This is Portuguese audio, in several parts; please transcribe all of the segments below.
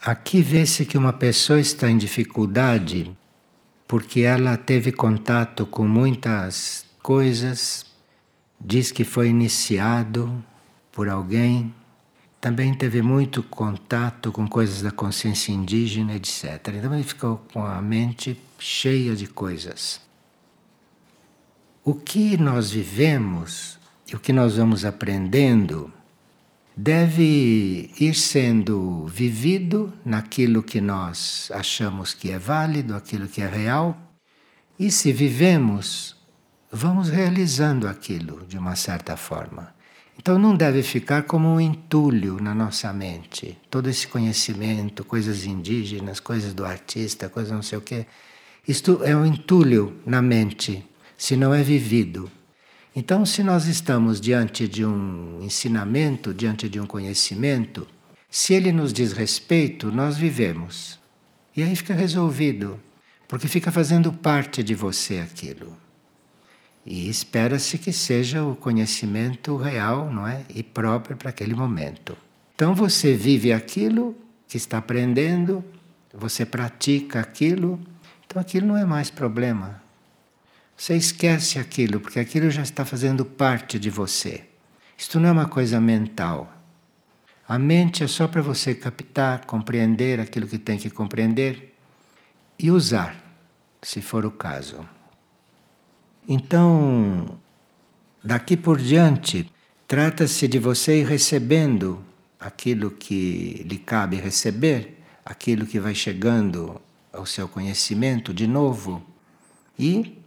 Aqui vê-se que uma pessoa está em dificuldade porque ela teve contato com muitas coisas, diz que foi iniciado por alguém, também teve muito contato com coisas da consciência indígena, etc. Então ele ficou com a mente cheia de coisas. O que nós vivemos e o que nós vamos aprendendo deve ir sendo vivido naquilo que nós achamos que é válido, aquilo que é real. E se vivemos, vamos realizando aquilo de uma certa forma. Então não deve ficar como um entulho na nossa mente. Todo esse conhecimento, coisas indígenas, coisas do artista, coisas não sei o quê. Isto é um entulho na mente, se não é vivido. Então, se nós estamos diante de um ensinamento, diante de um conhecimento, se ele nos diz respeito, nós vivemos. E aí fica resolvido, porque fica fazendo parte de você aquilo. E espera-se que seja o conhecimento real, não é? E próprio para aquele momento. Então você vive aquilo que está aprendendo, você pratica aquilo, então aquilo não é mais problema. Você esquece aquilo, porque aquilo já está fazendo parte de você. Isto não é uma coisa mental. A mente é só para você captar, compreender aquilo que tem que compreender e usar, se for o caso. Então, daqui por diante, trata-se de você ir recebendo aquilo que lhe cabe receber, aquilo que vai chegando ao seu conhecimento de novo e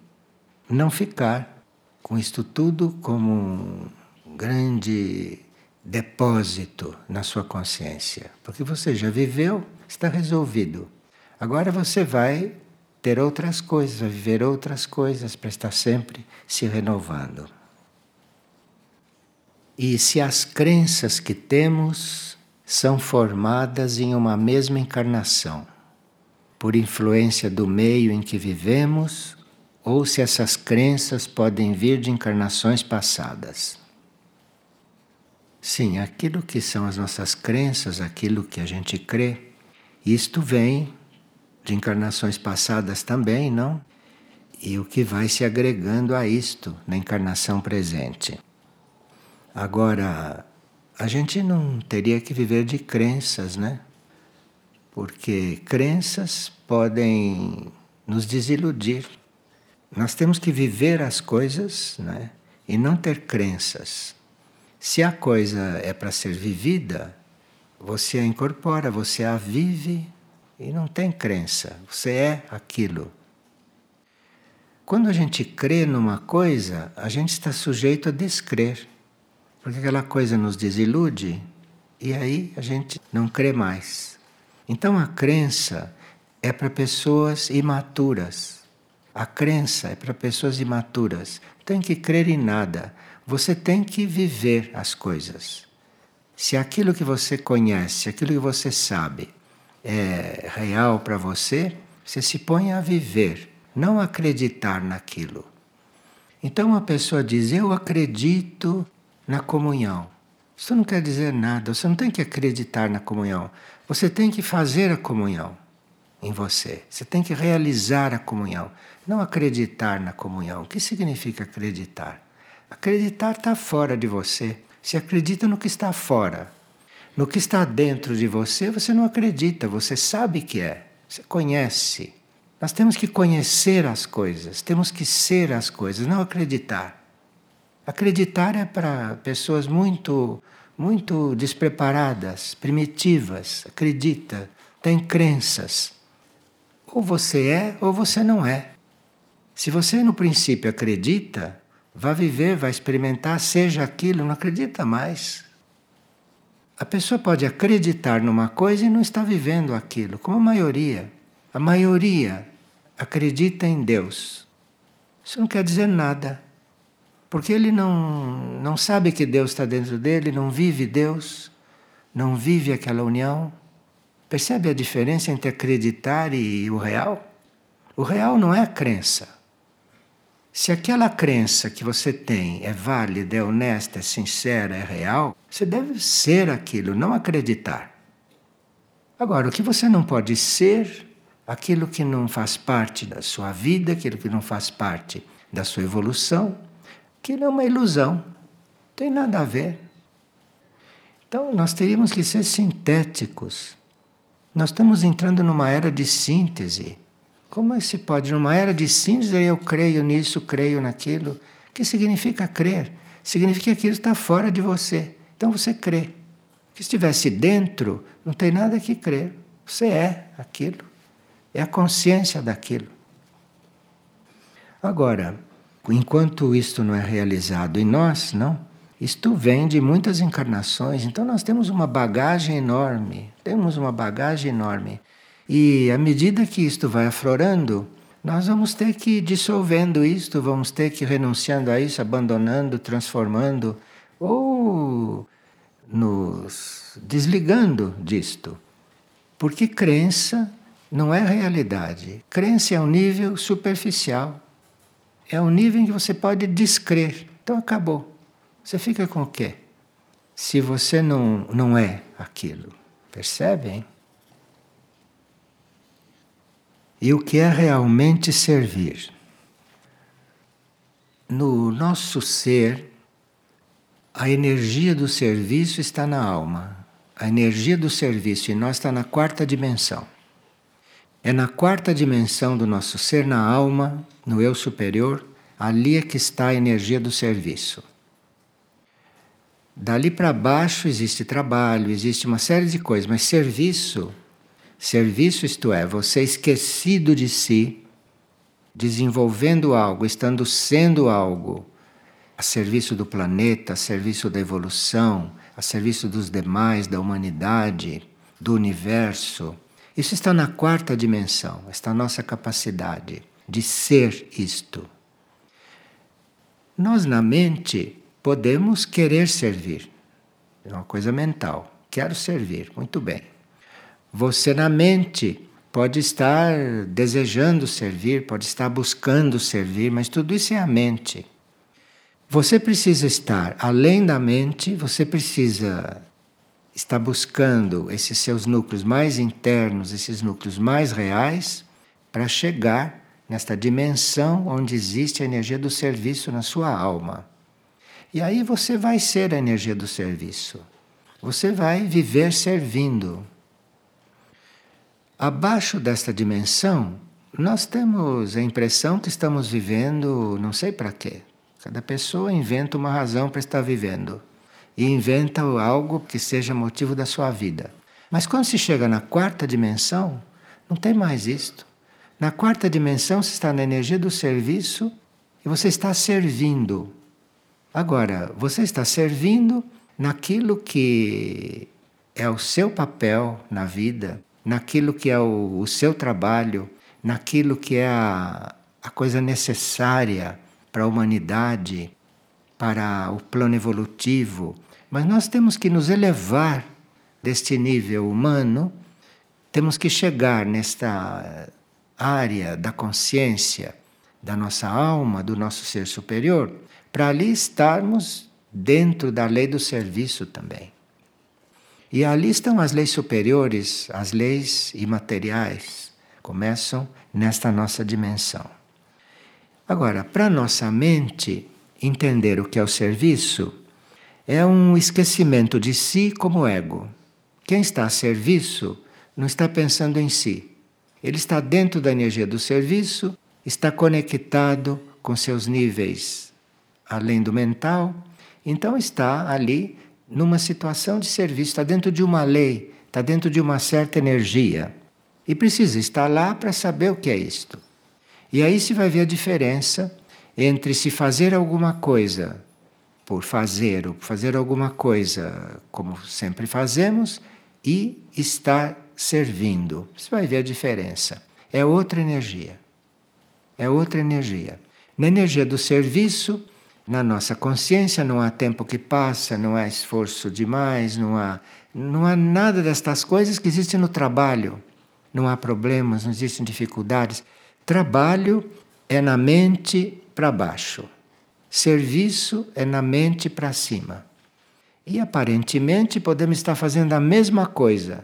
não ficar com isto tudo como um grande depósito na sua consciência, porque você já viveu, está resolvido. Agora você vai ter outras coisas, vai viver outras coisas para estar sempre se renovando. E se as crenças que temos são formadas em uma mesma encarnação, por influência do meio em que vivemos ou se essas crenças podem vir de encarnações passadas. Sim, aquilo que são as nossas crenças, aquilo que a gente crê, isto vem de encarnações passadas também, não? E o que vai se agregando a isto na encarnação presente. Agora, a gente não teria que viver de crenças, né? Porque crenças podem nos desiludir. Nós temos que viver as coisas né? e não ter crenças. Se a coisa é para ser vivida, você a incorpora, você a vive e não tem crença. Você é aquilo. Quando a gente crê numa coisa, a gente está sujeito a descrer. Porque aquela coisa nos desilude e aí a gente não crê mais. Então a crença é para pessoas imaturas a crença é para pessoas imaturas. Tem que crer em nada. Você tem que viver as coisas. Se aquilo que você conhece, aquilo que você sabe é real para você, você se põe a viver, não acreditar naquilo. Então uma pessoa diz: Eu acredito na comunhão. Isso não quer dizer nada, você não tem que acreditar na comunhão, você tem que fazer a comunhão em você. Você tem que realizar a comunhão, não acreditar na comunhão. O que significa acreditar? Acreditar está fora de você. Se acredita no que está fora. No que está dentro de você, você não acredita, você sabe que é, você conhece. Nós temos que conhecer as coisas, temos que ser as coisas, não acreditar. Acreditar é para pessoas muito, muito despreparadas, primitivas. Acredita, tem crenças. Ou você é ou você não é. Se você no princípio acredita, vai viver, vai experimentar, seja aquilo, não acredita mais. A pessoa pode acreditar numa coisa e não está vivendo aquilo, como a maioria. A maioria acredita em Deus. Isso não quer dizer nada. Porque ele não, não sabe que Deus está dentro dele, não vive Deus, não vive aquela união. Percebe a diferença entre acreditar e o real? O real não é a crença. Se aquela crença que você tem é válida, é honesta, é sincera, é real, você deve ser aquilo, não acreditar. Agora, o que você não pode ser, aquilo que não faz parte da sua vida, aquilo que não faz parte da sua evolução, aquilo é uma ilusão. Não tem nada a ver. Então, nós teríamos que ser sintéticos. Nós estamos entrando numa era de síntese. Como é que se pode? Numa era de síntese, eu creio nisso, creio naquilo. O que significa crer? Significa que aquilo está fora de você. Então você crê. Que estivesse dentro, não tem nada que crer. Você é aquilo. É a consciência daquilo. Agora, enquanto isto não é realizado em nós, não, isto vem de muitas encarnações, então nós temos uma bagagem enorme, temos uma bagagem enorme. E à medida que isto vai aflorando, nós vamos ter que ir dissolvendo isto, vamos ter que ir renunciando a isso, abandonando, transformando, ou nos desligando disto. Porque crença não é realidade. Crença é um nível superficial. É um nível em que você pode descrer. Então acabou. Você fica com o quê? Se você não, não é aquilo. Percebem? E o que é realmente servir? No nosso ser, a energia do serviço está na alma. A energia do serviço em nós está na quarta dimensão. É na quarta dimensão do nosso ser, na alma, no eu superior, ali é que está a energia do serviço. Dali para baixo existe trabalho, existe uma série de coisas, mas serviço, serviço isto é, você esquecido de si, desenvolvendo algo, estando sendo algo, a serviço do planeta, a serviço da evolução, a serviço dos demais, da humanidade, do universo. Isso está na quarta dimensão, está a nossa capacidade de ser isto. Nós na mente podemos querer servir. É uma coisa mental. Quero servir, muito bem. Você na mente pode estar desejando servir, pode estar buscando servir, mas tudo isso é a mente. Você precisa estar além da mente, você precisa estar buscando esses seus núcleos mais internos, esses núcleos mais reais, para chegar nesta dimensão onde existe a energia do serviço na sua alma. E aí você vai ser a energia do serviço. Você vai viver servindo. Abaixo desta dimensão, nós temos a impressão que estamos vivendo não sei para quê. Cada pessoa inventa uma razão para estar vivendo e inventa algo que seja motivo da sua vida. Mas quando se chega na quarta dimensão, não tem mais isto. Na quarta dimensão, você está na energia do serviço e você está servindo. Agora, você está servindo naquilo que é o seu papel na vida, naquilo que é o, o seu trabalho, naquilo que é a, a coisa necessária para a humanidade, para o plano evolutivo. Mas nós temos que nos elevar deste nível humano, temos que chegar nesta área da consciência da nossa alma, do nosso ser superior, para ali estarmos dentro da lei do serviço também. E ali estão as leis superiores, as leis imateriais, começam nesta nossa dimensão. Agora, para nossa mente entender o que é o serviço, é um esquecimento de si como ego. Quem está a serviço não está pensando em si. Ele está dentro da energia do serviço, está conectado com seus níveis além do mental, então está ali numa situação de serviço, está dentro de uma lei, está dentro de uma certa energia. E precisa estar lá para saber o que é isto. E aí se vai ver a diferença entre se fazer alguma coisa por fazer, ou fazer alguma coisa como sempre fazemos, e estar servindo. Você vai ver a diferença. É outra energia. É outra energia. Na energia do serviço, na nossa consciência não há tempo que passa, não há esforço demais, não há, não há nada destas coisas que existem no trabalho. Não há problemas, não existem dificuldades. Trabalho é na mente para baixo. Serviço é na mente para cima. E aparentemente podemos estar fazendo a mesma coisa,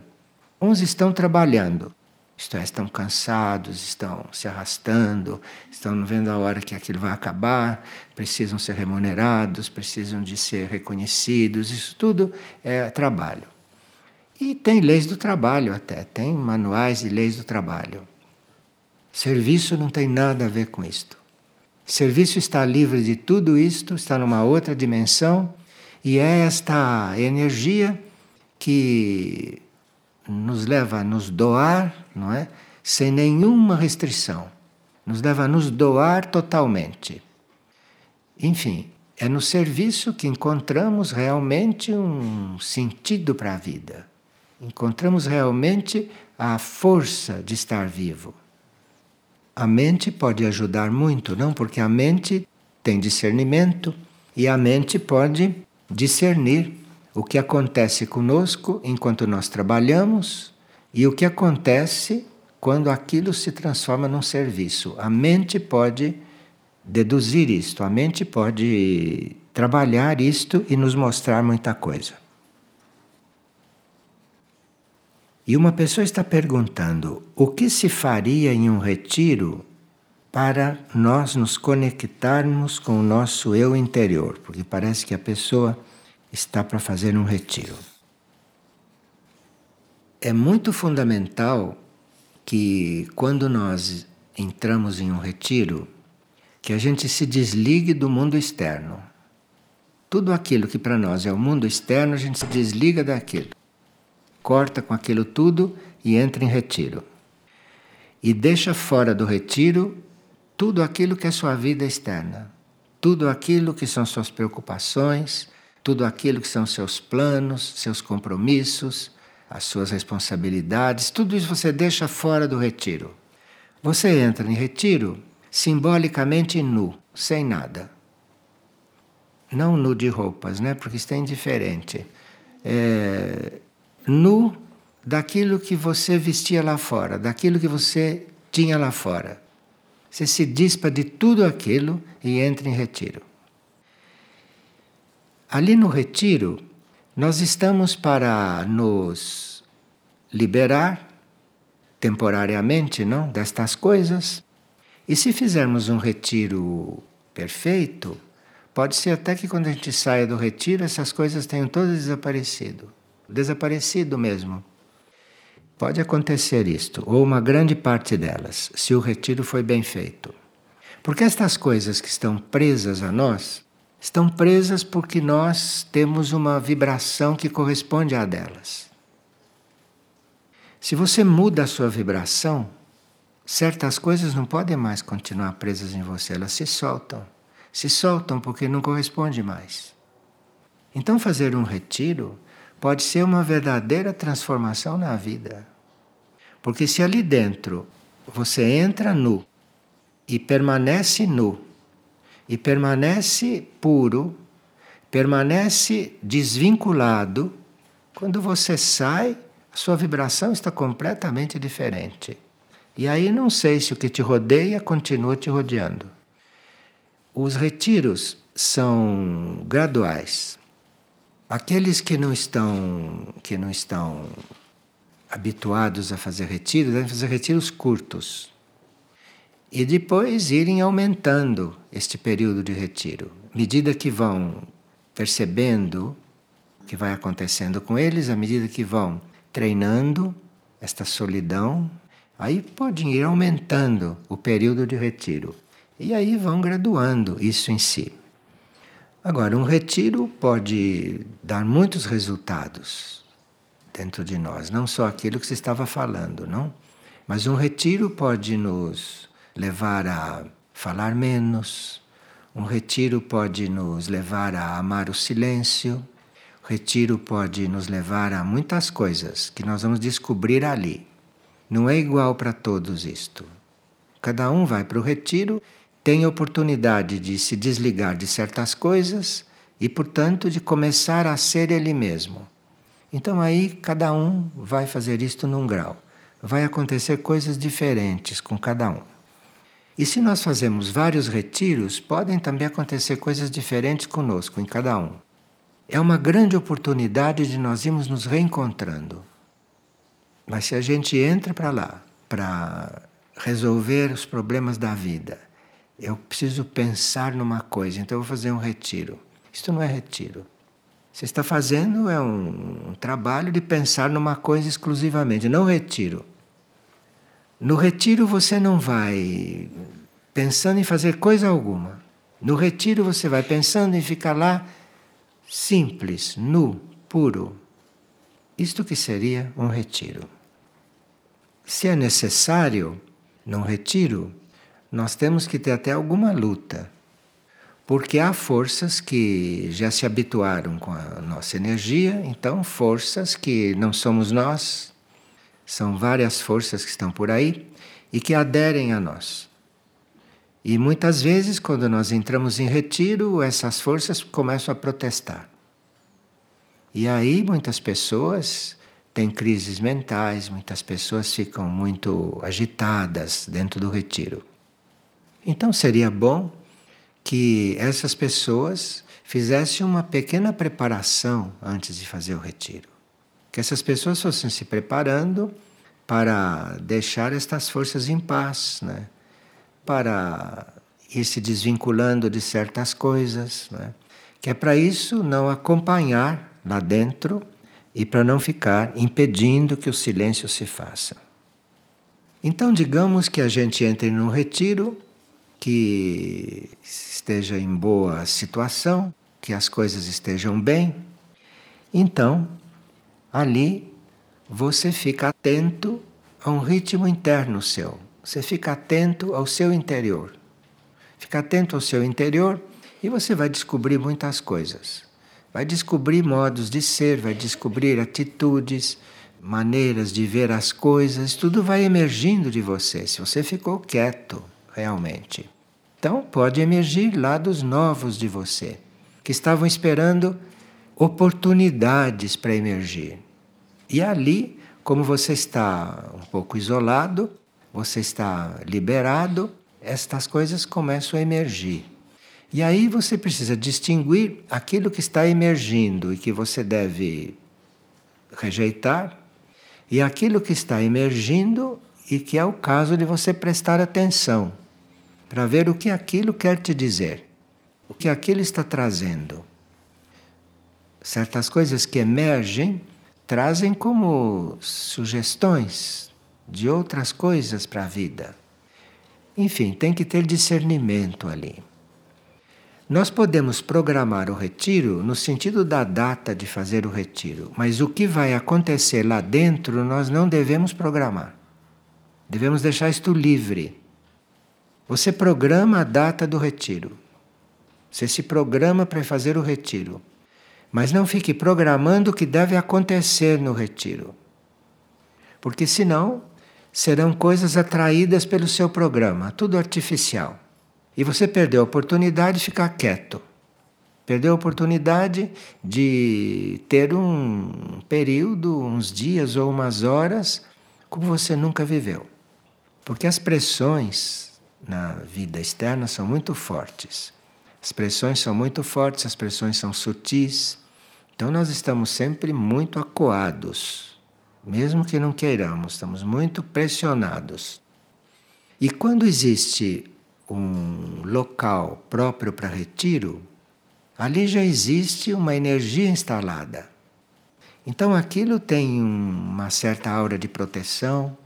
Uns estão trabalhando, isto é, estão cansados, estão se arrastando, estão vendo a hora que aquilo vai acabar, precisam ser remunerados, precisam de ser reconhecidos, isso tudo é trabalho. E tem leis do trabalho até, tem manuais de leis do trabalho. Serviço não tem nada a ver com isto. Serviço está livre de tudo isto, está numa outra dimensão, e é esta energia que nos leva a nos doar, não é? Sem nenhuma restrição. Nos leva a nos doar totalmente. Enfim, é no serviço que encontramos realmente um sentido para a vida. Encontramos realmente a força de estar vivo. A mente pode ajudar muito, não? Porque a mente tem discernimento e a mente pode discernir o que acontece conosco enquanto nós trabalhamos e o que acontece quando aquilo se transforma num serviço. A mente pode deduzir isto, a mente pode trabalhar isto e nos mostrar muita coisa. E uma pessoa está perguntando: o que se faria em um retiro para nós nos conectarmos com o nosso eu interior? Porque parece que a pessoa está para fazer um retiro. É muito fundamental que quando nós entramos em um retiro, que a gente se desligue do mundo externo. Tudo aquilo que para nós é o mundo externo, a gente se desliga daquilo. Corta com aquilo tudo e entra em retiro. E deixa fora do retiro tudo aquilo que é sua vida externa. Tudo aquilo que são suas preocupações, tudo aquilo que são seus planos, seus compromissos, as suas responsabilidades, tudo isso você deixa fora do retiro. Você entra em retiro simbolicamente nu, sem nada. Não nu de roupas, né? Porque isso é indiferente. É, nu daquilo que você vestia lá fora, daquilo que você tinha lá fora. Você se dispa de tudo aquilo e entra em retiro. Ali no retiro, nós estamos para nos liberar temporariamente, não, destas coisas. E se fizermos um retiro perfeito, pode ser até que quando a gente saia do retiro essas coisas tenham todas desaparecido, desaparecido mesmo. Pode acontecer isto, ou uma grande parte delas, se o retiro foi bem feito. Porque estas coisas que estão presas a nós, estão presas porque nós temos uma vibração que corresponde à delas. Se você muda a sua vibração, certas coisas não podem mais continuar presas em você, elas se soltam. Se soltam porque não corresponde mais. Então, fazer um retiro pode ser uma verdadeira transformação na vida. Porque se ali dentro você entra nu e permanece nu, e permanece puro, permanece desvinculado. Quando você sai, sua vibração está completamente diferente. E aí não sei se o que te rodeia continua te rodeando. Os retiros são graduais. Aqueles que não estão que não estão habituados a fazer retiros devem fazer retiros curtos e depois irem aumentando este período de retiro. À medida que vão percebendo o que vai acontecendo com eles, à medida que vão treinando esta solidão, aí podem ir aumentando o período de retiro. E aí vão graduando isso em si. Agora, um retiro pode dar muitos resultados dentro de nós, não só aquilo que se estava falando, não? Mas um retiro pode nos levar a falar menos. Um retiro pode nos levar a amar o silêncio. O retiro pode nos levar a muitas coisas que nós vamos descobrir ali. Não é igual para todos isto. Cada um vai para o retiro, tem oportunidade de se desligar de certas coisas e, portanto, de começar a ser ele mesmo. Então aí cada um vai fazer isto num grau. Vai acontecer coisas diferentes com cada um. E se nós fazemos vários retiros, podem também acontecer coisas diferentes conosco, em cada um. É uma grande oportunidade de nós irmos nos reencontrando. Mas se a gente entra para lá para resolver os problemas da vida, eu preciso pensar numa coisa, então eu vou fazer um retiro. Isto não é retiro. Você está fazendo é um, um trabalho de pensar numa coisa exclusivamente, não retiro. No retiro você não vai pensando em fazer coisa alguma. No retiro você vai pensando em ficar lá simples, nu, puro. Isto que seria um retiro. Se é necessário num retiro, nós temos que ter até alguma luta. Porque há forças que já se habituaram com a nossa energia, então forças que não somos nós, são várias forças que estão por aí e que aderem a nós. E muitas vezes, quando nós entramos em retiro, essas forças começam a protestar. E aí, muitas pessoas têm crises mentais, muitas pessoas ficam muito agitadas dentro do retiro. Então, seria bom que essas pessoas fizessem uma pequena preparação antes de fazer o retiro. Que essas pessoas fossem se preparando para deixar estas forças em paz, né? para ir se desvinculando de certas coisas, né? que é para isso não acompanhar lá dentro e para não ficar impedindo que o silêncio se faça. Então, digamos que a gente entre num retiro que esteja em boa situação, que as coisas estejam bem. Então, ali você fica atento a um ritmo interno seu. Você fica atento ao seu interior. Fica atento ao seu interior e você vai descobrir muitas coisas. Vai descobrir modos de ser, vai descobrir atitudes, maneiras de ver as coisas, tudo vai emergindo de você, se você ficou quieto realmente. Então, pode emergir lados novos de você, que estavam esperando oportunidades para emergir. E ali, como você está um pouco isolado, você está liberado, estas coisas começam a emergir. E aí você precisa distinguir aquilo que está emergindo e que você deve rejeitar, e aquilo que está emergindo e que é o caso de você prestar atenção para ver o que aquilo quer te dizer, o que aquilo está trazendo. Certas coisas que emergem trazem como sugestões de outras coisas para a vida. Enfim, tem que ter discernimento ali. Nós podemos programar o retiro no sentido da data de fazer o retiro, mas o que vai acontecer lá dentro nós não devemos programar. Devemos deixar isto livre. Você programa a data do retiro. Você se programa para fazer o retiro. Mas não fique programando o que deve acontecer no retiro. Porque senão serão coisas atraídas pelo seu programa, tudo artificial. E você perdeu a oportunidade de ficar quieto. Perdeu a oportunidade de ter um período, uns dias ou umas horas, como você nunca viveu. Porque as pressões na vida externa são muito fortes. As pressões são muito fortes, as pressões são sutis. Então nós estamos sempre muito acuados mesmo que não queiramos, estamos muito pressionados. E quando existe um local próprio para retiro, ali já existe uma energia instalada. Então aquilo tem uma certa aura de proteção,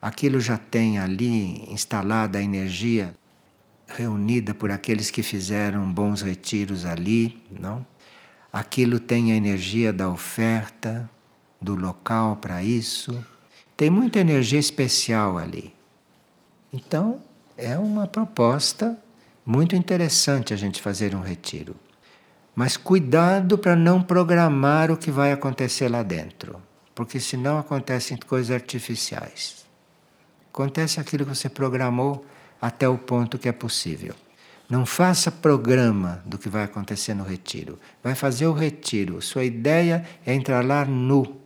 aquilo já tem ali instalada a energia reunida por aqueles que fizeram bons retiros ali, não? Aquilo tem a energia da oferta, do local para isso. Tem muita energia especial ali. Então, é uma proposta muito interessante a gente fazer um retiro. Mas cuidado para não programar o que vai acontecer lá dentro, porque senão acontecem coisas artificiais. Acontece aquilo que você programou até o ponto que é possível. Não faça programa do que vai acontecer no retiro. Vai fazer o retiro. Sua ideia é entrar lá nu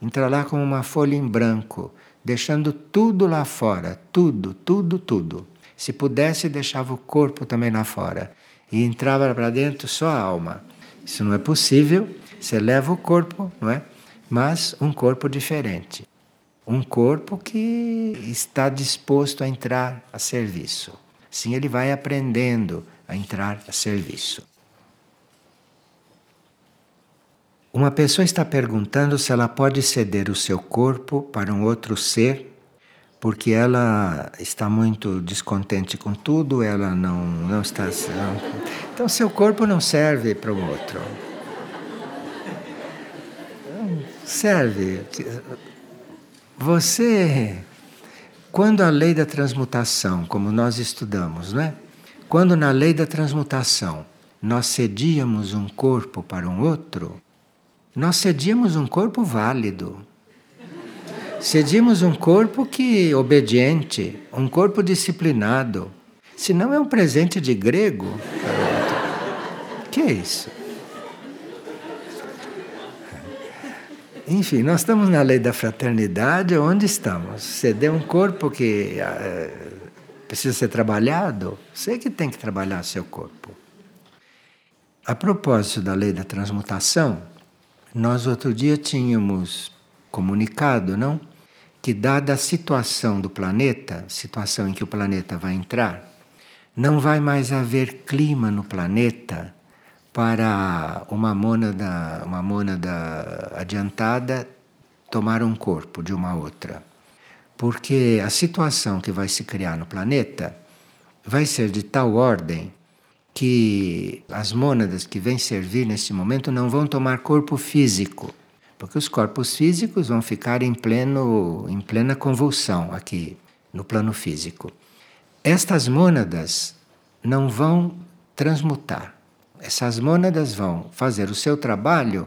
entrar lá como uma folha em branco, deixando tudo lá fora, tudo, tudo, tudo. Se pudesse, deixava o corpo também lá fora e entrava para dentro só a alma. Isso não é possível, você leva o corpo, não é? Mas um corpo diferente. Um corpo que está disposto a entrar a serviço. Sim, ele vai aprendendo a entrar a serviço. Uma pessoa está perguntando se ela pode ceder o seu corpo para um outro ser porque ela está muito descontente com tudo, ela não, não está. Não, então, seu corpo não serve para o outro. Serve. Você, quando a lei da transmutação, como nós estudamos, não é? Quando na lei da transmutação nós cedíamos um corpo para um outro, nós cedíamos um corpo válido. Cedíamos um corpo que obediente, um corpo disciplinado. Se não é um presente de grego Que é isso? Enfim, nós estamos na lei da fraternidade, onde estamos? Ceder um corpo que é, precisa ser trabalhado, você que tem que trabalhar seu corpo. A propósito da lei da transmutação, nós outro dia tínhamos comunicado, não? Que dada a situação do planeta, situação em que o planeta vai entrar, não vai mais haver clima no planeta para uma mônada, uma mônada adiantada tomar um corpo de uma outra. Porque a situação que vai se criar no planeta vai ser de tal ordem que as mônadas que vêm servir nesse momento não vão tomar corpo físico, porque os corpos físicos vão ficar em, pleno, em plena convulsão aqui no plano físico. Estas mônadas não vão transmutar. Essas mônadas vão fazer o seu trabalho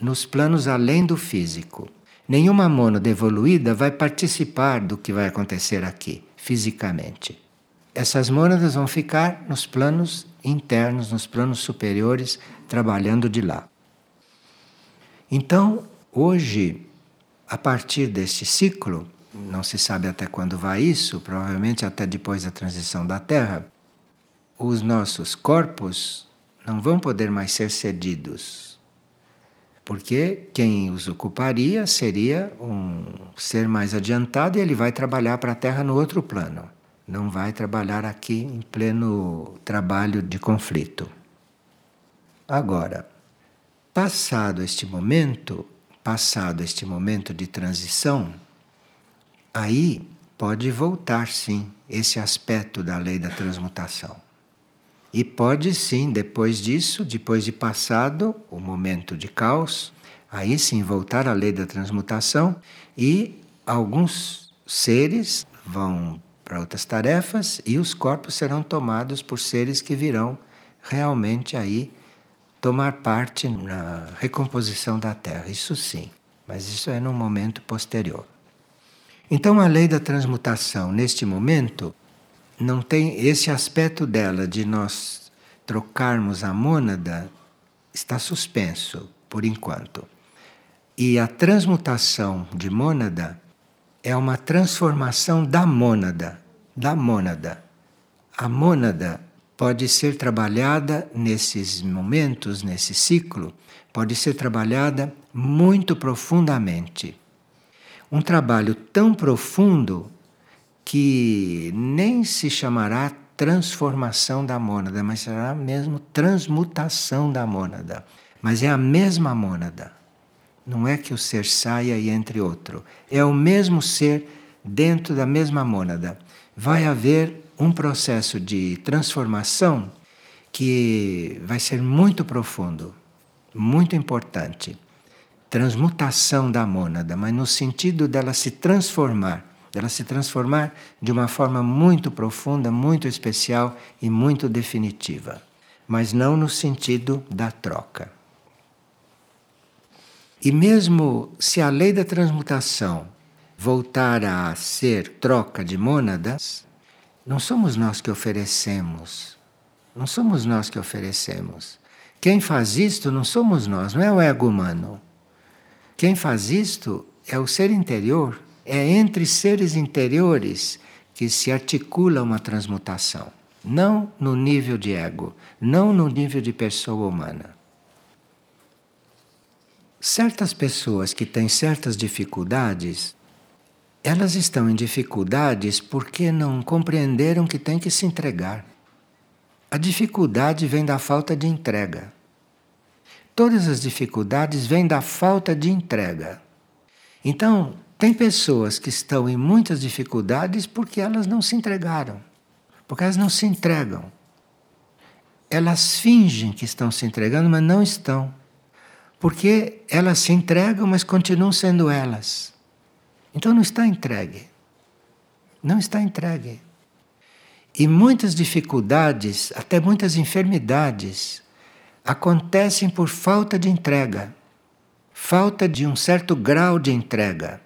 nos planos além do físico. Nenhuma mônada evoluída vai participar do que vai acontecer aqui, fisicamente. Essas mônadas vão ficar nos planos internos, nos planos superiores, trabalhando de lá. Então, hoje, a partir deste ciclo, não se sabe até quando vai isso, provavelmente até depois da transição da Terra, os nossos corpos não vão poder mais ser cedidos. Porque quem os ocuparia seria um ser mais adiantado e ele vai trabalhar para a Terra no outro plano não vai trabalhar aqui em pleno trabalho de conflito. Agora, passado este momento, passado este momento de transição, aí pode voltar sim esse aspecto da lei da transmutação. E pode sim, depois disso, depois de passado o momento de caos, aí sim voltar à lei da transmutação e alguns seres vão para outras tarefas e os corpos serão tomados por seres que virão realmente aí tomar parte na recomposição da Terra. Isso sim, mas isso é num momento posterior. Então a lei da transmutação neste momento não tem esse aspecto dela de nós trocarmos a mônada está suspenso por enquanto. E a transmutação de mônada é uma transformação da mônada, da mônada. A mônada pode ser trabalhada nesses momentos, nesse ciclo, pode ser trabalhada muito profundamente. Um trabalho tão profundo que nem se chamará transformação da mônada, mas será mesmo transmutação da mônada. Mas é a mesma mônada. Não é que o ser saia e entre outro. É o mesmo ser dentro da mesma mônada. Vai haver um processo de transformação que vai ser muito profundo, muito importante. Transmutação da mônada, mas no sentido dela se transformar, dela se transformar de uma forma muito profunda, muito especial e muito definitiva, mas não no sentido da troca. E mesmo se a lei da transmutação voltar a ser troca de mônadas, não somos nós que oferecemos. Não somos nós que oferecemos. Quem faz isto não somos nós, não é o ego humano. Quem faz isto é o ser interior. É entre seres interiores que se articula uma transmutação. Não no nível de ego, não no nível de pessoa humana. Certas pessoas que têm certas dificuldades elas estão em dificuldades porque não compreenderam que tem que se entregar. A dificuldade vem da falta de entrega. Todas as dificuldades vêm da falta de entrega. Então, tem pessoas que estão em muitas dificuldades porque elas não se entregaram, porque elas não se entregam. Elas fingem que estão se entregando, mas não estão. Porque elas se entregam, mas continuam sendo elas. Então não está entregue. Não está entregue. E muitas dificuldades, até muitas enfermidades, acontecem por falta de entrega, falta de um certo grau de entrega.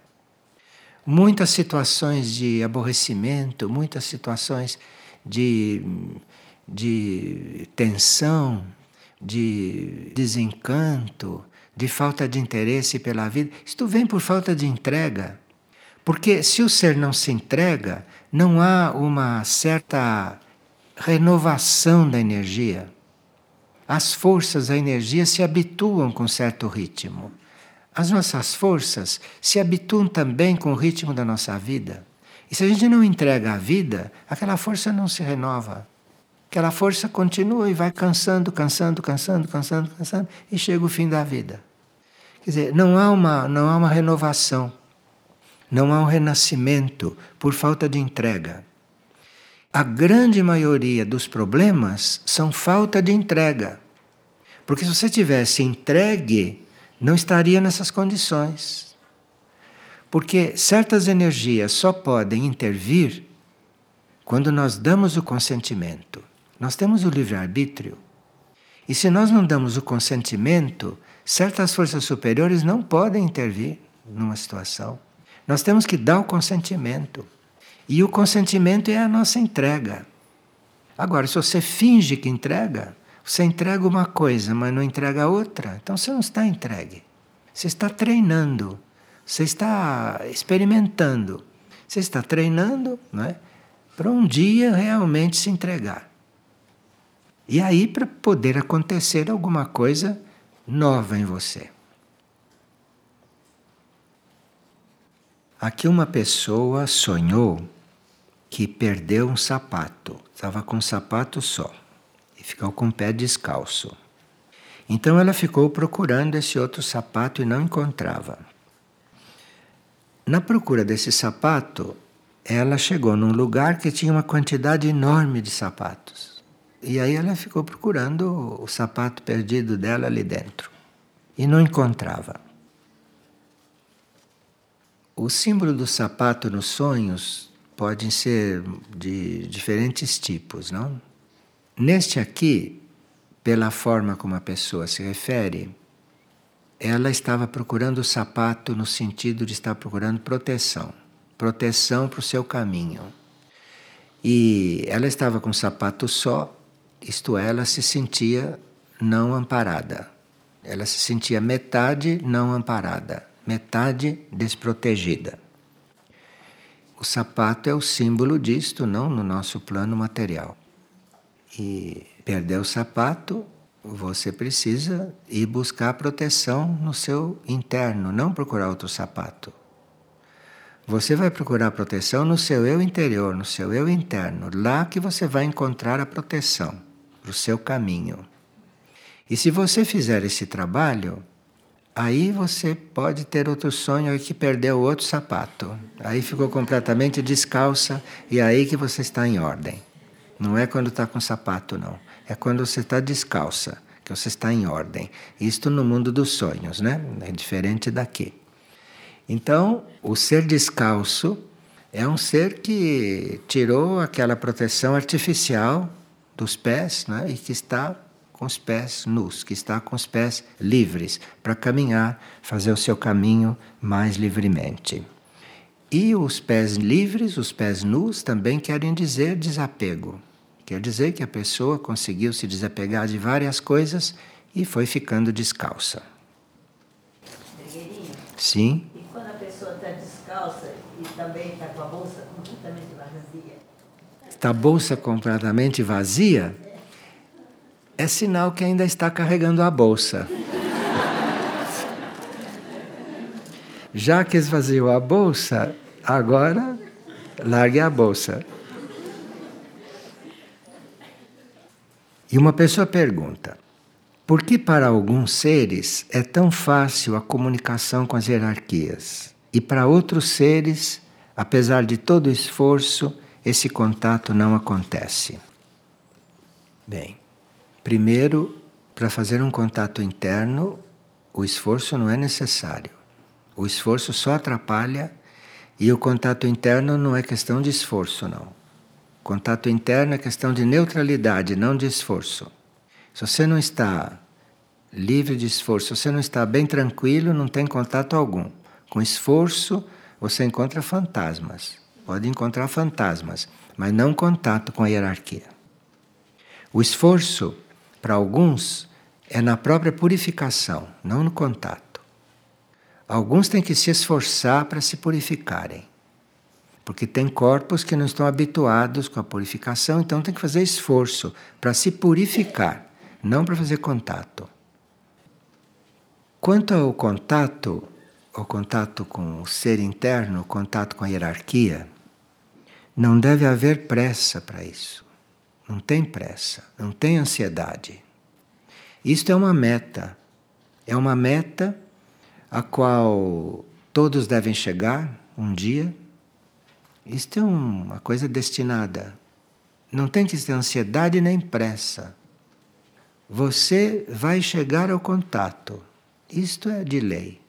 Muitas situações de aborrecimento, muitas situações de, de tensão, de desencanto, de falta de interesse pela vida, isto vem por falta de entrega. Porque se o ser não se entrega, não há uma certa renovação da energia. As forças, a energia se habituam com certo ritmo. As nossas forças se habituam também com o ritmo da nossa vida. E se a gente não entrega a vida, aquela força não se renova. Aquela força continua e vai cansando, cansando, cansando, cansando, cansando, e chega o fim da vida. Quer dizer, não há uma, não há uma renovação. Não há um renascimento por falta de entrega. A grande maioria dos problemas são falta de entrega. Porque se você tivesse entregue, não estaria nessas condições. Porque certas energias só podem intervir quando nós damos o consentimento. Nós temos o livre-arbítrio. E se nós não damos o consentimento, certas forças superiores não podem intervir numa situação. Nós temos que dar o consentimento. E o consentimento é a nossa entrega. Agora, se você finge que entrega, você entrega uma coisa, mas não entrega outra, então você não está entregue. Você está treinando, você está experimentando, você está treinando é? para um dia realmente se entregar. E aí, para poder acontecer alguma coisa nova em você. Aqui uma pessoa sonhou que perdeu um sapato, estava com um sapato só ficou com o pé descalço. Então ela ficou procurando esse outro sapato e não encontrava. Na procura desse sapato, ela chegou num lugar que tinha uma quantidade enorme de sapatos. E aí ela ficou procurando o sapato perdido dela ali dentro e não encontrava. O símbolo do sapato nos sonhos pode ser de diferentes tipos, não? Neste aqui, pela forma como a pessoa se refere, ela estava procurando o sapato no sentido de estar procurando proteção proteção para o seu caminho. E ela estava com o sapato só, isto é, ela se sentia não amparada. Ela se sentia metade não amparada metade desprotegida. O sapato é o símbolo disto, não no nosso plano material. E perder o sapato, você precisa ir buscar proteção no seu interno, não procurar outro sapato. Você vai procurar proteção no seu eu interior, no seu eu interno, lá que você vai encontrar a proteção para o seu caminho. E se você fizer esse trabalho, Aí você pode ter outro sonho que perdeu outro sapato. Aí ficou completamente descalça e é aí que você está em ordem. Não é quando está com sapato, não. É quando você está descalça, que você está em ordem. Isto no mundo dos sonhos, né? É diferente daqui. Então, o ser descalço é um ser que tirou aquela proteção artificial dos pés né? e que está com os pés nus, que está com os pés livres para caminhar, fazer o seu caminho mais livremente. E os pés livres, os pés nus, também querem dizer desapego. Quer dizer que a pessoa conseguiu se desapegar de várias coisas e foi ficando descalça. Sim. E quando a pessoa está descalça e também está com a bolsa completamente vazia? Está a bolsa completamente vazia? é sinal que ainda está carregando a bolsa. Já que esvaziou a bolsa, Agora, largue a bolsa. E uma pessoa pergunta: por que para alguns seres é tão fácil a comunicação com as hierarquias e para outros seres, apesar de todo o esforço, esse contato não acontece? Bem, primeiro, para fazer um contato interno, o esforço não é necessário. O esforço só atrapalha e o contato interno não é questão de esforço, não. Contato interno é questão de neutralidade, não de esforço. Se você não está livre de esforço, se você não está bem tranquilo, não tem contato algum. Com esforço, você encontra fantasmas. Pode encontrar fantasmas, mas não contato com a hierarquia. O esforço, para alguns, é na própria purificação, não no contato. Alguns têm que se esforçar para se purificarem. Porque tem corpos que não estão habituados com a purificação, então tem que fazer esforço para se purificar, não para fazer contato. Quanto ao contato, o contato com o ser interno, o contato com a hierarquia, não deve haver pressa para isso. Não tem pressa, não tem ansiedade. Isto é uma meta. É uma meta a qual todos devem chegar um dia isto é uma coisa destinada. Não tem que ter ansiedade nem pressa. Você vai chegar ao contato. Isto é de lei.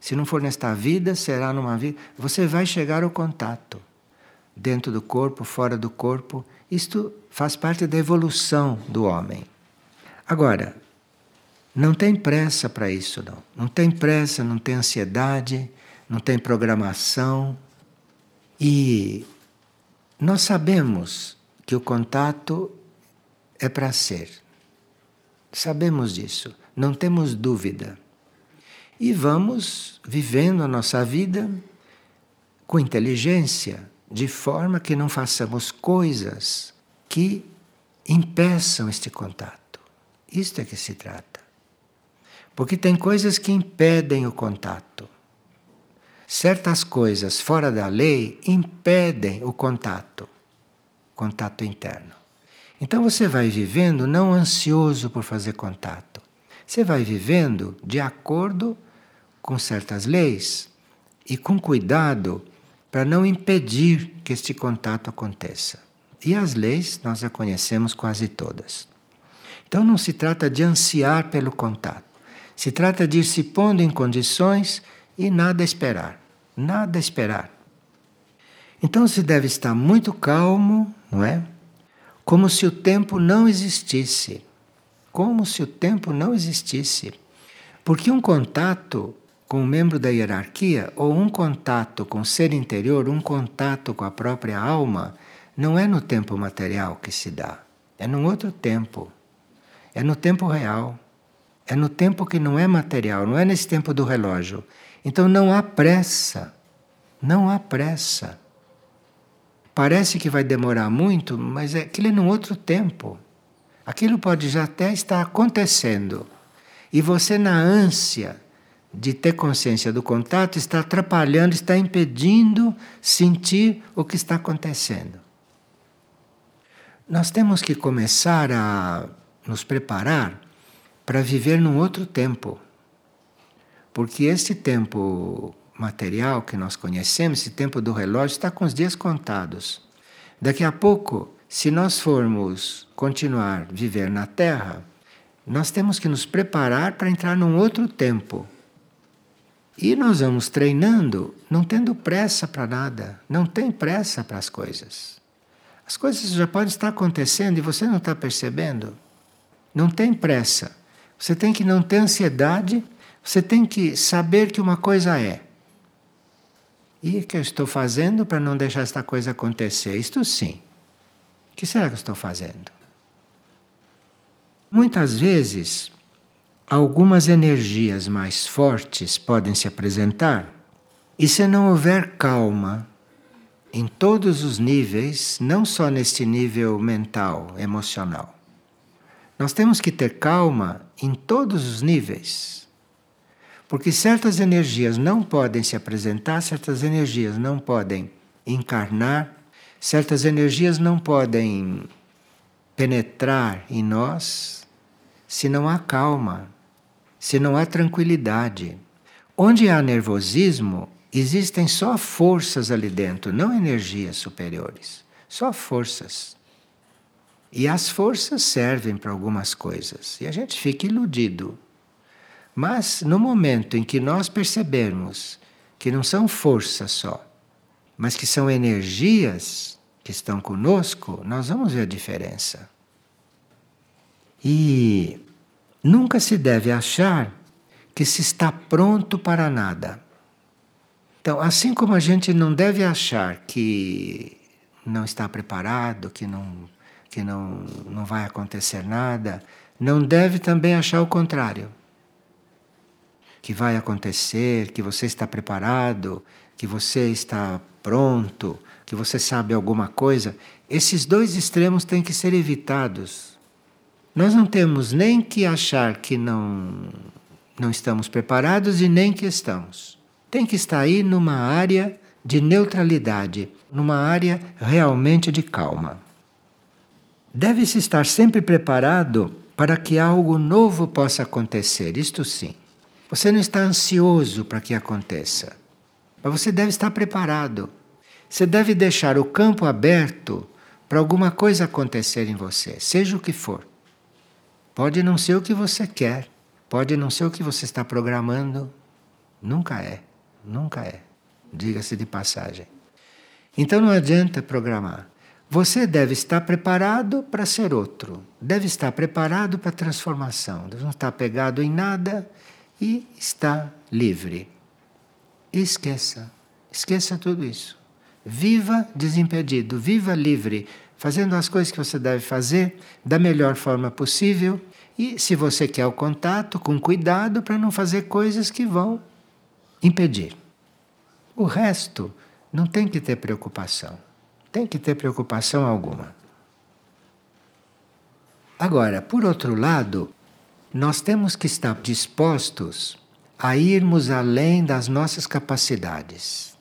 Se não for nesta vida, será numa vida. Você vai chegar ao contato. Dentro do corpo, fora do corpo. Isto faz parte da evolução do homem. Agora, não tem pressa para isso, não. Não tem pressa, não tem ansiedade, não tem programação. E nós sabemos que o contato é para ser. Sabemos disso, não temos dúvida. E vamos vivendo a nossa vida com inteligência, de forma que não façamos coisas que impeçam este contato. Isto é que se trata. Porque tem coisas que impedem o contato certas coisas fora da lei impedem o contato, contato interno. Então você vai vivendo não ansioso por fazer contato. Você vai vivendo de acordo com certas leis e com cuidado para não impedir que este contato aconteça. E as leis nós já conhecemos quase todas. Então não se trata de ansiar pelo contato. Se trata de ir se pondo em condições e nada esperar nada esperar. Então se deve estar muito calmo, não é? Como se o tempo não existisse. Como se o tempo não existisse. Porque um contato com um membro da hierarquia, ou um contato com o ser interior, um contato com a própria alma, não é no tempo material que se dá. É num outro tempo. É no tempo real. É no tempo que não é material, não é nesse tempo do relógio. Então não há pressa. Não há pressa. Parece que vai demorar muito, mas aquilo é num outro tempo. Aquilo pode já até estar acontecendo. E você, na ânsia de ter consciência do contato, está atrapalhando, está impedindo sentir o que está acontecendo. Nós temos que começar a nos preparar para viver num outro tempo. Porque este tempo material que nós conhecemos, esse tempo do relógio, está com os dias contados. Daqui a pouco, se nós formos continuar viver na Terra, nós temos que nos preparar para entrar num outro tempo. E nós vamos treinando, não tendo pressa para nada, não tem pressa para as coisas. As coisas já podem estar acontecendo e você não está percebendo. Não tem pressa. Você tem que não ter ansiedade você tem que saber que uma coisa é. E o que eu estou fazendo para não deixar esta coisa acontecer? Isto sim. O que será que eu estou fazendo? Muitas vezes, algumas energias mais fortes podem se apresentar, e se não houver calma em todos os níveis, não só neste nível mental, emocional, nós temos que ter calma em todos os níveis Porque certas energias não podem se apresentar, certas energias não podem encarnar, certas energias não podem penetrar em nós se não há calma, se não há tranquilidade. Onde há nervosismo, existem só forças ali dentro, não energias superiores, só forças. E as forças servem para algumas coisas, e a gente fica iludido. Mas no momento em que nós percebermos que não são forças só, mas que são energias que estão conosco, nós vamos ver a diferença. E nunca se deve achar que se está pronto para nada. Então, assim como a gente não deve achar que não está preparado, que não, que não, não vai acontecer nada, não deve também achar o contrário que vai acontecer, que você está preparado, que você está pronto, que você sabe alguma coisa, esses dois extremos têm que ser evitados. Nós não temos nem que achar que não não estamos preparados e nem que estamos. Tem que estar aí numa área de neutralidade, numa área realmente de calma. Deve-se estar sempre preparado para que algo novo possa acontecer, isto sim. Você não está ansioso para que aconteça, mas você deve estar preparado. Você deve deixar o campo aberto para alguma coisa acontecer em você, seja o que for. Pode não ser o que você quer, pode não ser o que você está programando. Nunca é, nunca é. Diga-se de passagem. Então não adianta programar. Você deve estar preparado para ser outro, deve estar preparado para a transformação, deve não estar pegado em nada e está livre. Esqueça, esqueça tudo isso. Viva desimpedido, viva livre, fazendo as coisas que você deve fazer da melhor forma possível. E se você quer o contato, com cuidado para não fazer coisas que vão impedir. O resto não tem que ter preocupação. Tem que ter preocupação alguma. Agora, por outro lado, nós temos que estar dispostos a irmos além das nossas capacidades.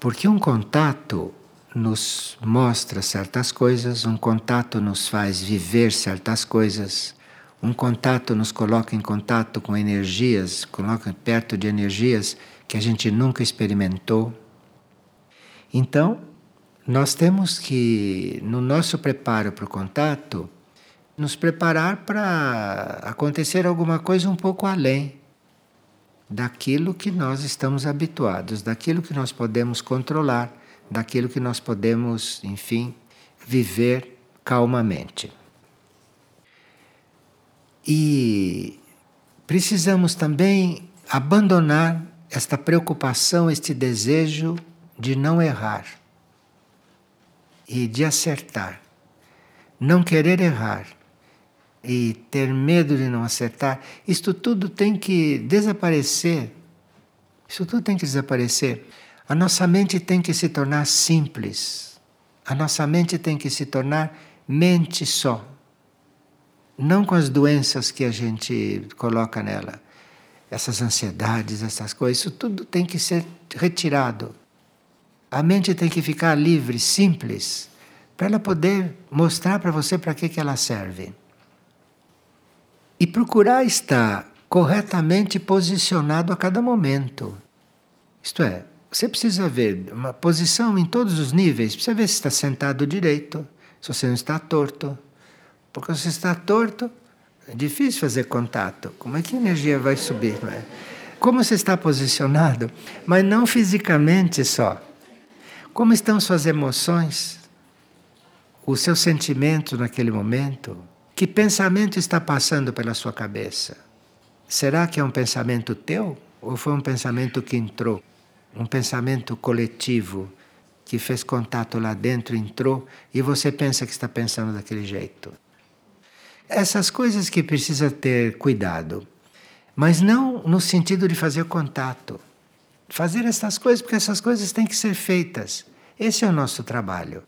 Porque um contato nos mostra certas coisas, um contato nos faz viver certas coisas, um contato nos coloca em contato com energias, coloca perto de energias que a gente nunca experimentou. Então, nós temos que, no nosso preparo para o contato, nos preparar para acontecer alguma coisa um pouco além daquilo que nós estamos habituados, daquilo que nós podemos controlar, daquilo que nós podemos, enfim, viver calmamente. E precisamos também abandonar esta preocupação, este desejo de não errar e de acertar. Não querer errar e ter medo de não acertar, isto tudo tem que desaparecer. Isso tudo tem que desaparecer. A nossa mente tem que se tornar simples. A nossa mente tem que se tornar mente só. Não com as doenças que a gente coloca nela. Essas ansiedades, essas coisas, isso tudo tem que ser retirado. A mente tem que ficar livre, simples, para ela poder mostrar para você para que, que ela serve e procurar estar corretamente posicionado a cada momento. Isto é, você precisa ver uma posição em todos os níveis, precisa ver se está sentado direito, se você não está torto. Porque se está torto, é difícil fazer contato. Como é que a energia vai subir? É? Como você está posicionado, mas não fisicamente só. Como estão suas emoções, os seus sentimentos naquele momento, que pensamento está passando pela sua cabeça? Será que é um pensamento teu ou foi um pensamento que entrou? Um pensamento coletivo que fez contato lá dentro, entrou e você pensa que está pensando daquele jeito? Essas coisas que precisa ter cuidado, mas não no sentido de fazer contato. Fazer essas coisas porque essas coisas têm que ser feitas. Esse é o nosso trabalho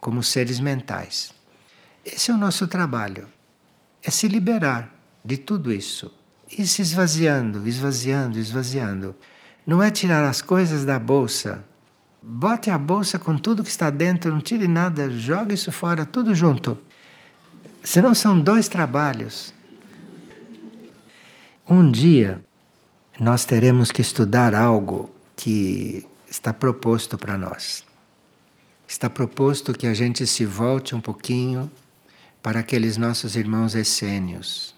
como seres mentais. Esse é o nosso trabalho. É se liberar de tudo isso ir se esvaziando, esvaziando, esvaziando. Não é tirar as coisas da bolsa. Bote a bolsa com tudo que está dentro, não tire nada, jogue isso fora, tudo junto. Senão são dois trabalhos. Um dia nós teremos que estudar algo que está proposto para nós. Está proposto que a gente se volte um pouquinho para aqueles nossos irmãos essênios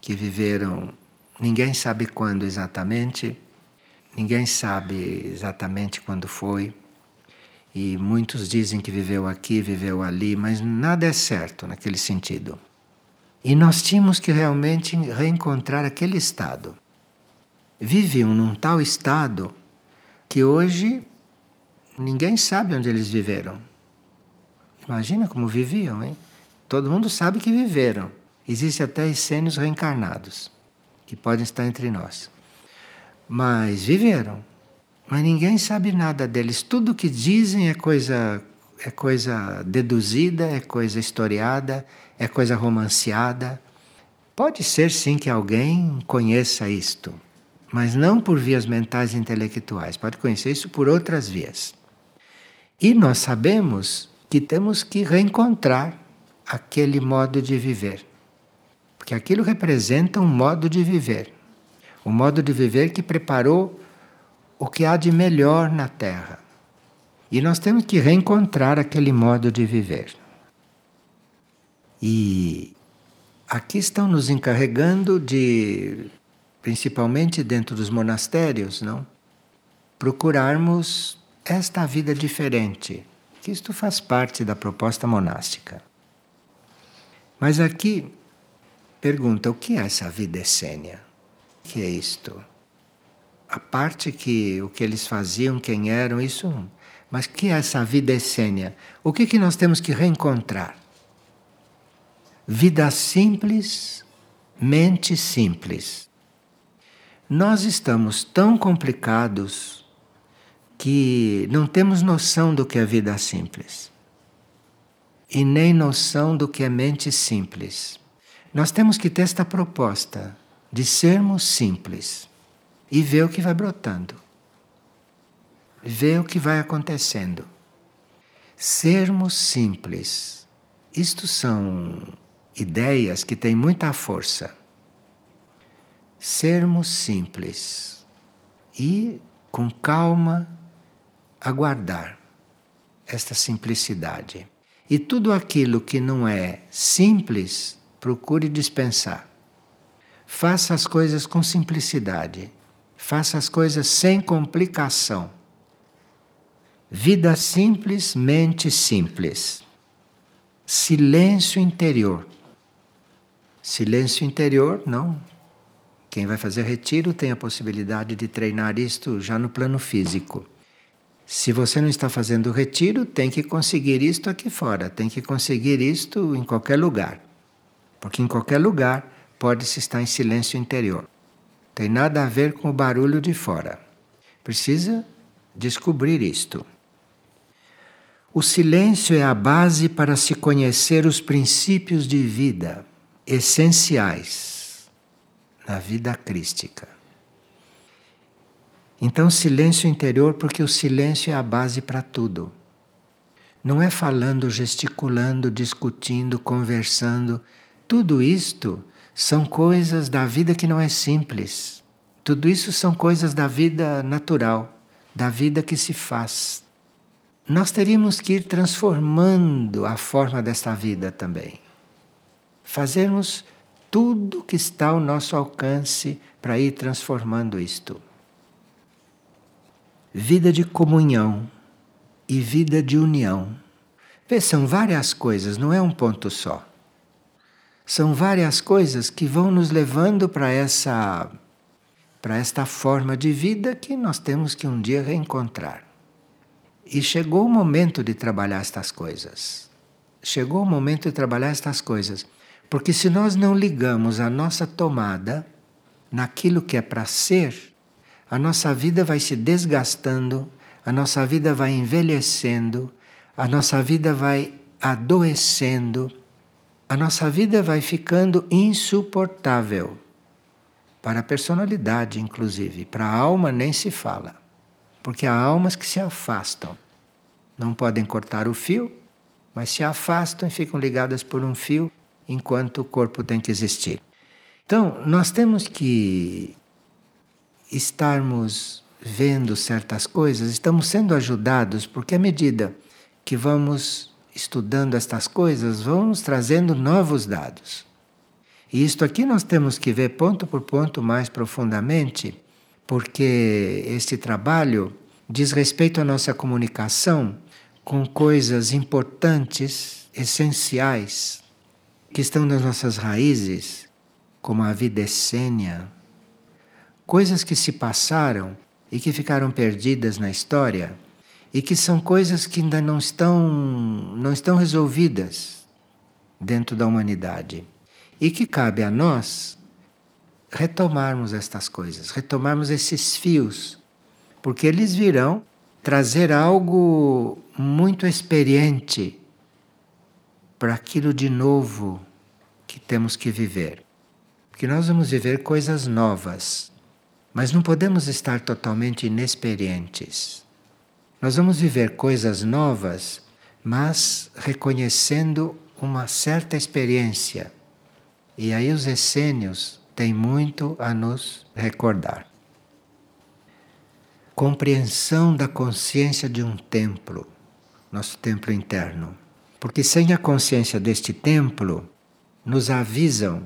que viveram, ninguém sabe quando exatamente, ninguém sabe exatamente quando foi. E muitos dizem que viveu aqui, viveu ali, mas nada é certo naquele sentido. E nós tínhamos que realmente reencontrar aquele estado. Viviam num tal estado que hoje ninguém sabe onde eles viveram. Imagina como viviam, hein? Todo mundo sabe que viveram. Existem até essênios reencarnados que podem estar entre nós. Mas viveram. Mas ninguém sabe nada deles. Tudo que dizem é coisa é coisa deduzida, é coisa historiada, é coisa romanceada. Pode ser sim que alguém conheça isto, mas não por vias mentais e intelectuais. Pode conhecer isso por outras vias. E nós sabemos que temos que reencontrar aquele modo de viver. Porque aquilo representa um modo de viver. Um modo de viver que preparou o que há de melhor na Terra. E nós temos que reencontrar aquele modo de viver. E aqui estão nos encarregando de, principalmente dentro dos monastérios, não? Procurarmos esta vida diferente, que isto faz parte da proposta monástica. Mas aqui pergunta: o que é essa vida essênia? O que é isto? A parte que o que eles faziam, quem eram, isso. Mas que é essa vida essênia? O que, que nós temos que reencontrar? Vida simples, mente simples. Nós estamos tão complicados que não temos noção do que é vida simples e nem noção do que é mente simples. Nós temos que ter esta proposta de sermos simples e ver o que vai brotando, ver o que vai acontecendo. Sermos simples. Isto são ideias que têm muita força. Sermos simples e, com calma, aguardar esta simplicidade. E tudo aquilo que não é simples, procure dispensar. Faça as coisas com simplicidade. Faça as coisas sem complicação. Vida simples, mente simples. Silêncio interior. Silêncio interior, não. Quem vai fazer retiro tem a possibilidade de treinar isto já no plano físico. Se você não está fazendo retiro, tem que conseguir isto aqui fora, tem que conseguir isto em qualquer lugar. Porque em qualquer lugar pode-se estar em silêncio interior. Tem nada a ver com o barulho de fora. Precisa descobrir isto. O silêncio é a base para se conhecer os princípios de vida essenciais na vida crística. Então, silêncio interior, porque o silêncio é a base para tudo. Não é falando, gesticulando, discutindo, conversando. Tudo isto são coisas da vida que não é simples. Tudo isso são coisas da vida natural, da vida que se faz. Nós teríamos que ir transformando a forma desta vida também. Fazermos tudo que está ao nosso alcance para ir transformando isto vida de comunhão e vida de união. Vê, são várias coisas, não é um ponto só. São várias coisas que vão nos levando para essa para esta forma de vida que nós temos que um dia reencontrar. E chegou o momento de trabalhar estas coisas. Chegou o momento de trabalhar estas coisas, porque se nós não ligamos a nossa tomada naquilo que é para ser, a nossa vida vai se desgastando, a nossa vida vai envelhecendo, a nossa vida vai adoecendo, a nossa vida vai ficando insuportável. para a personalidade, inclusive. Para a alma nem se fala, porque há almas que se afastam. Não podem cortar o fio, mas se afastam e ficam ligadas por um fio enquanto o corpo tem que existir. Então, nós temos que estarmos vendo certas coisas, estamos sendo ajudados, porque à medida que vamos estudando estas coisas, vamos trazendo novos dados. E isto aqui nós temos que ver ponto por ponto mais profundamente, porque este trabalho diz respeito à nossa comunicação com coisas importantes, essenciais, que estão nas nossas raízes, como a vida essênia, coisas que se passaram e que ficaram perdidas na história e que são coisas que ainda não estão não estão resolvidas dentro da humanidade. E que cabe a nós retomarmos estas coisas, retomarmos esses fios, porque eles virão trazer algo muito experiente para aquilo de novo que temos que viver. Porque nós vamos viver coisas novas, mas não podemos estar totalmente inexperientes. Nós vamos viver coisas novas, mas reconhecendo uma certa experiência. E aí os essênios têm muito a nos recordar. Compreensão da consciência de um templo, nosso templo interno. Porque sem a consciência deste templo, nos avisam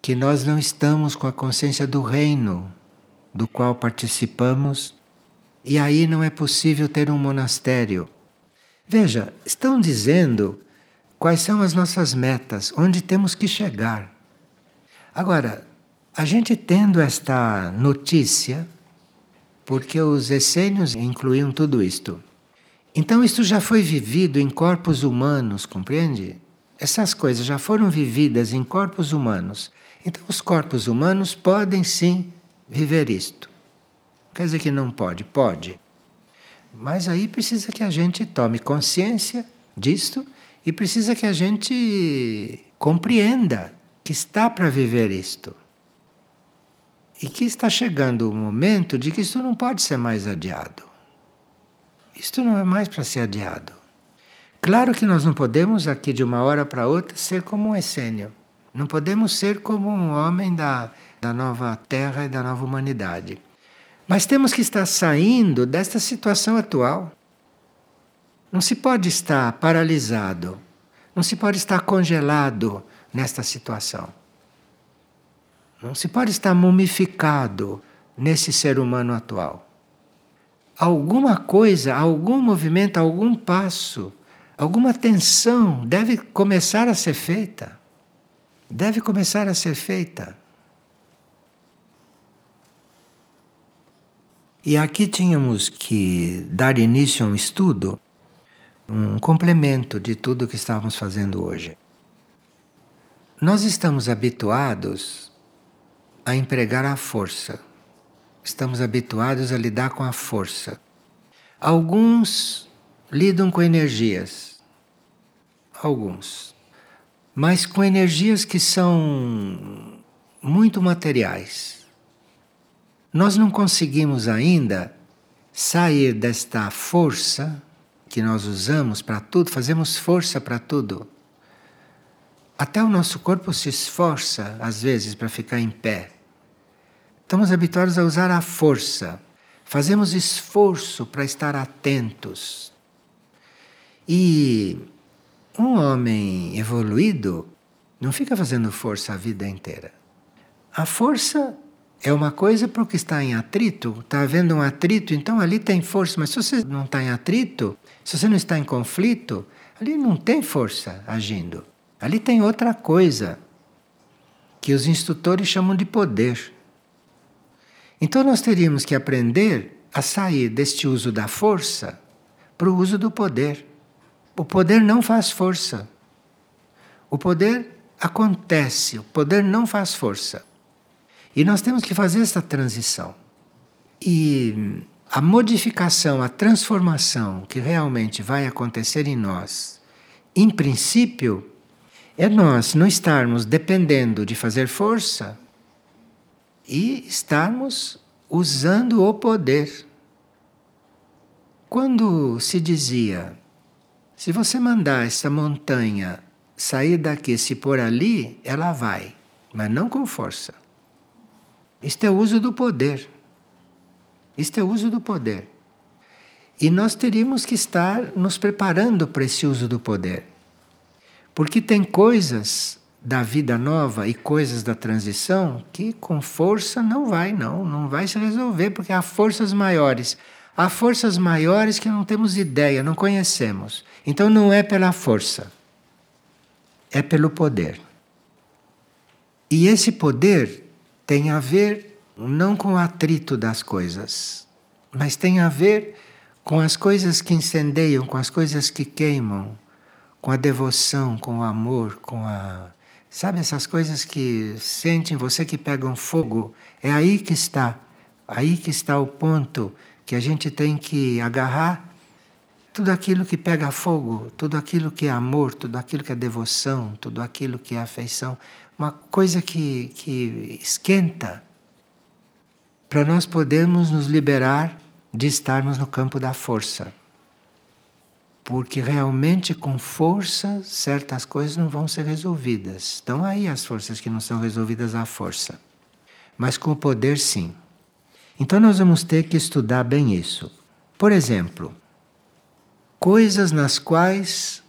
que nós não estamos com a consciência do reino do qual participamos, e aí não é possível ter um monastério. Veja, estão dizendo quais são as nossas metas, onde temos que chegar. Agora, a gente tendo esta notícia, porque os essênios incluíam tudo isto. Então, isto já foi vivido em corpos humanos, compreende? Essas coisas já foram vividas em corpos humanos. Então, os corpos humanos podem sim viver isto. Quer dizer que não pode? Pode. Mas aí precisa que a gente tome consciência disto e precisa que a gente compreenda que está para viver isto. E que está chegando o momento de que isto não pode ser mais adiado. Isto não é mais para ser adiado. Claro que nós não podemos aqui de uma hora para outra ser como um essênio. Não podemos ser como um homem da da nova terra e da nova humanidade. Mas temos que estar saindo desta situação atual. Não se pode estar paralisado, não se pode estar congelado nesta situação. Não se pode estar mumificado nesse ser humano atual. Alguma coisa, algum movimento, algum passo, alguma tensão deve começar a ser feita. Deve começar a ser feita. E aqui tínhamos que dar início a um estudo, um complemento de tudo que estávamos fazendo hoje. Nós estamos habituados a empregar a força. Estamos habituados a lidar com a força. Alguns lidam com energias. Alguns. Mas com energias que são muito materiais nós não conseguimos ainda sair desta força que nós usamos para tudo, fazemos força para tudo. Até o nosso corpo se esforça, às vezes, para ficar em pé. Estamos habituados a usar a força. Fazemos esforço para estar atentos. E um homem evoluído não fica fazendo força a vida inteira. A força é uma coisa porque está em atrito, está havendo um atrito, então ali tem força. Mas se você não está em atrito, se você não está em conflito, ali não tem força agindo. Ali tem outra coisa que os instrutores chamam de poder. Então nós teríamos que aprender a sair deste uso da força para o uso do poder. O poder não faz força. O poder acontece, o poder não faz força. E nós temos que fazer essa transição. E a modificação, a transformação que realmente vai acontecer em nós, em princípio, é nós não estarmos dependendo de fazer força e estarmos usando o poder. Quando se dizia, se você mandar essa montanha sair daqui, se pôr ali, ela vai, mas não com força. Isto é o uso do poder. Isto é o uso do poder. E nós teríamos que estar nos preparando para esse uso do poder. Porque tem coisas da vida nova e coisas da transição que com força não vai, não, não vai se resolver, porque há forças maiores. Há forças maiores que não temos ideia, não conhecemos. Então não é pela força, é pelo poder. E esse poder tem a ver não com o atrito das coisas, mas tem a ver com as coisas que incendeiam, com as coisas que queimam, com a devoção, com o amor, com a Sabe essas coisas que sentem você que pegam fogo? É aí que está. Aí que está o ponto que a gente tem que agarrar tudo aquilo que pega fogo, tudo aquilo que é amor, tudo aquilo que é devoção, tudo aquilo que é afeição, uma coisa que, que esquenta, para nós podermos nos liberar de estarmos no campo da força porque realmente com força certas coisas não vão ser resolvidas. Estão aí as forças que não são resolvidas à força. Mas com o poder, sim. Então nós vamos ter que estudar bem isso. Por exemplo, coisas nas quais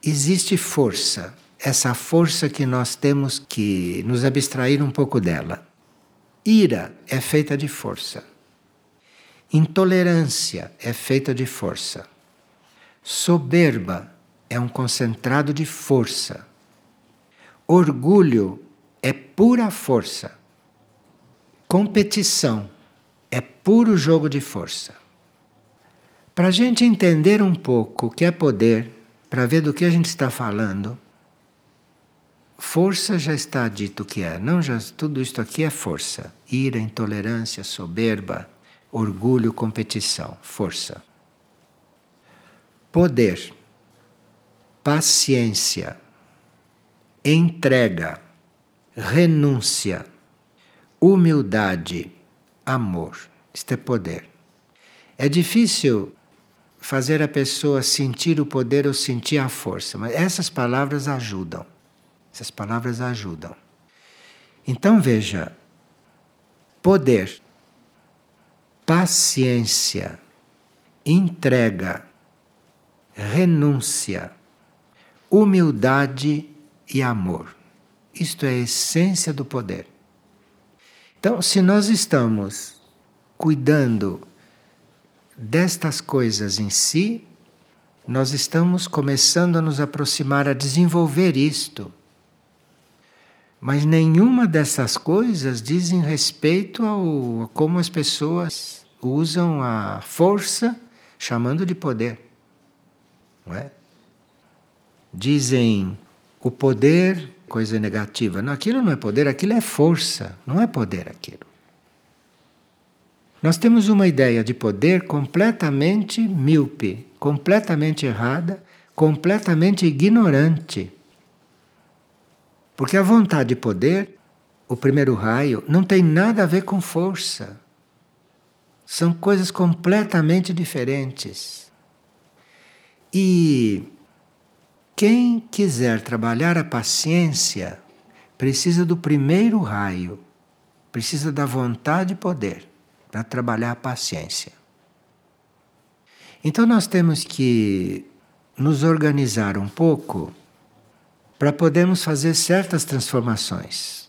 existe força, essa força que nós temos que nos abstrair um pouco dela. Ira é feita de força. Intolerância é feita de força. Soberba é um concentrado de força. Orgulho é pura força. Competição é puro jogo de força. Para a gente entender um pouco o que é poder, para ver do que a gente está falando, força já está dito que é. Não, já tudo isto aqui é força. Ira, intolerância, soberba, orgulho, competição, força poder, paciência, entrega, renúncia, humildade, amor. Isto é poder. É difícil fazer a pessoa sentir o poder ou sentir a força, mas essas palavras ajudam. Essas palavras ajudam. Então veja: poder, paciência, entrega, renúncia, humildade e amor. Isto é a essência do poder. Então, se nós estamos cuidando destas coisas em si, nós estamos começando a nos aproximar a desenvolver isto. Mas nenhuma dessas coisas dizem respeito ao a como as pessoas usam a força chamando de poder não é? Dizem o poder, coisa negativa. Não, aquilo não é poder, aquilo é força, não é poder aquilo. Nós temos uma ideia de poder completamente míope, completamente errada, completamente ignorante. Porque a vontade de poder, o primeiro raio, não tem nada a ver com força. São coisas completamente diferentes. E quem quiser trabalhar a paciência precisa do primeiro raio, precisa da vontade e poder para trabalhar a paciência. Então nós temos que nos organizar um pouco para podermos fazer certas transformações.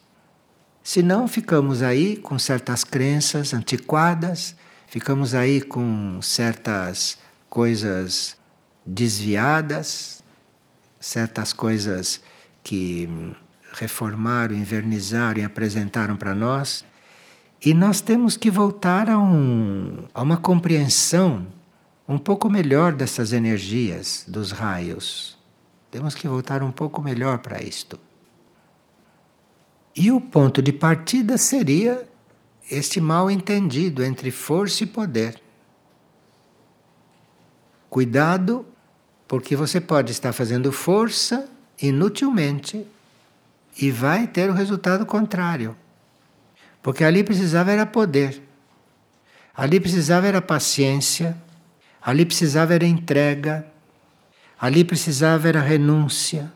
Senão ficamos aí com certas crenças antiquadas, ficamos aí com certas coisas desviadas, certas coisas que reformaram, invernizaram e apresentaram para nós. E nós temos que voltar a, um, a uma compreensão um pouco melhor dessas energias dos raios. Temos que voltar um pouco melhor para isto. E o ponto de partida seria este mal entendido entre força e poder. Cuidado porque você pode estar fazendo força inutilmente e vai ter o resultado contrário. Porque ali precisava era poder. Ali precisava era paciência, ali precisava era entrega, ali precisava era renúncia,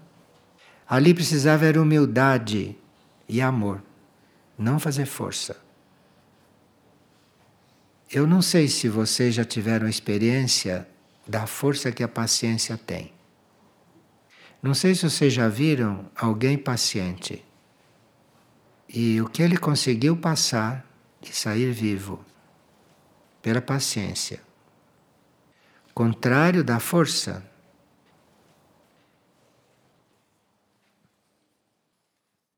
ali precisava era humildade e amor, não fazer força. Eu não sei se vocês já tiveram experiência da força que a paciência tem. Não sei se vocês já viram alguém paciente e o que ele conseguiu passar e sair vivo pela paciência. Contrário da força,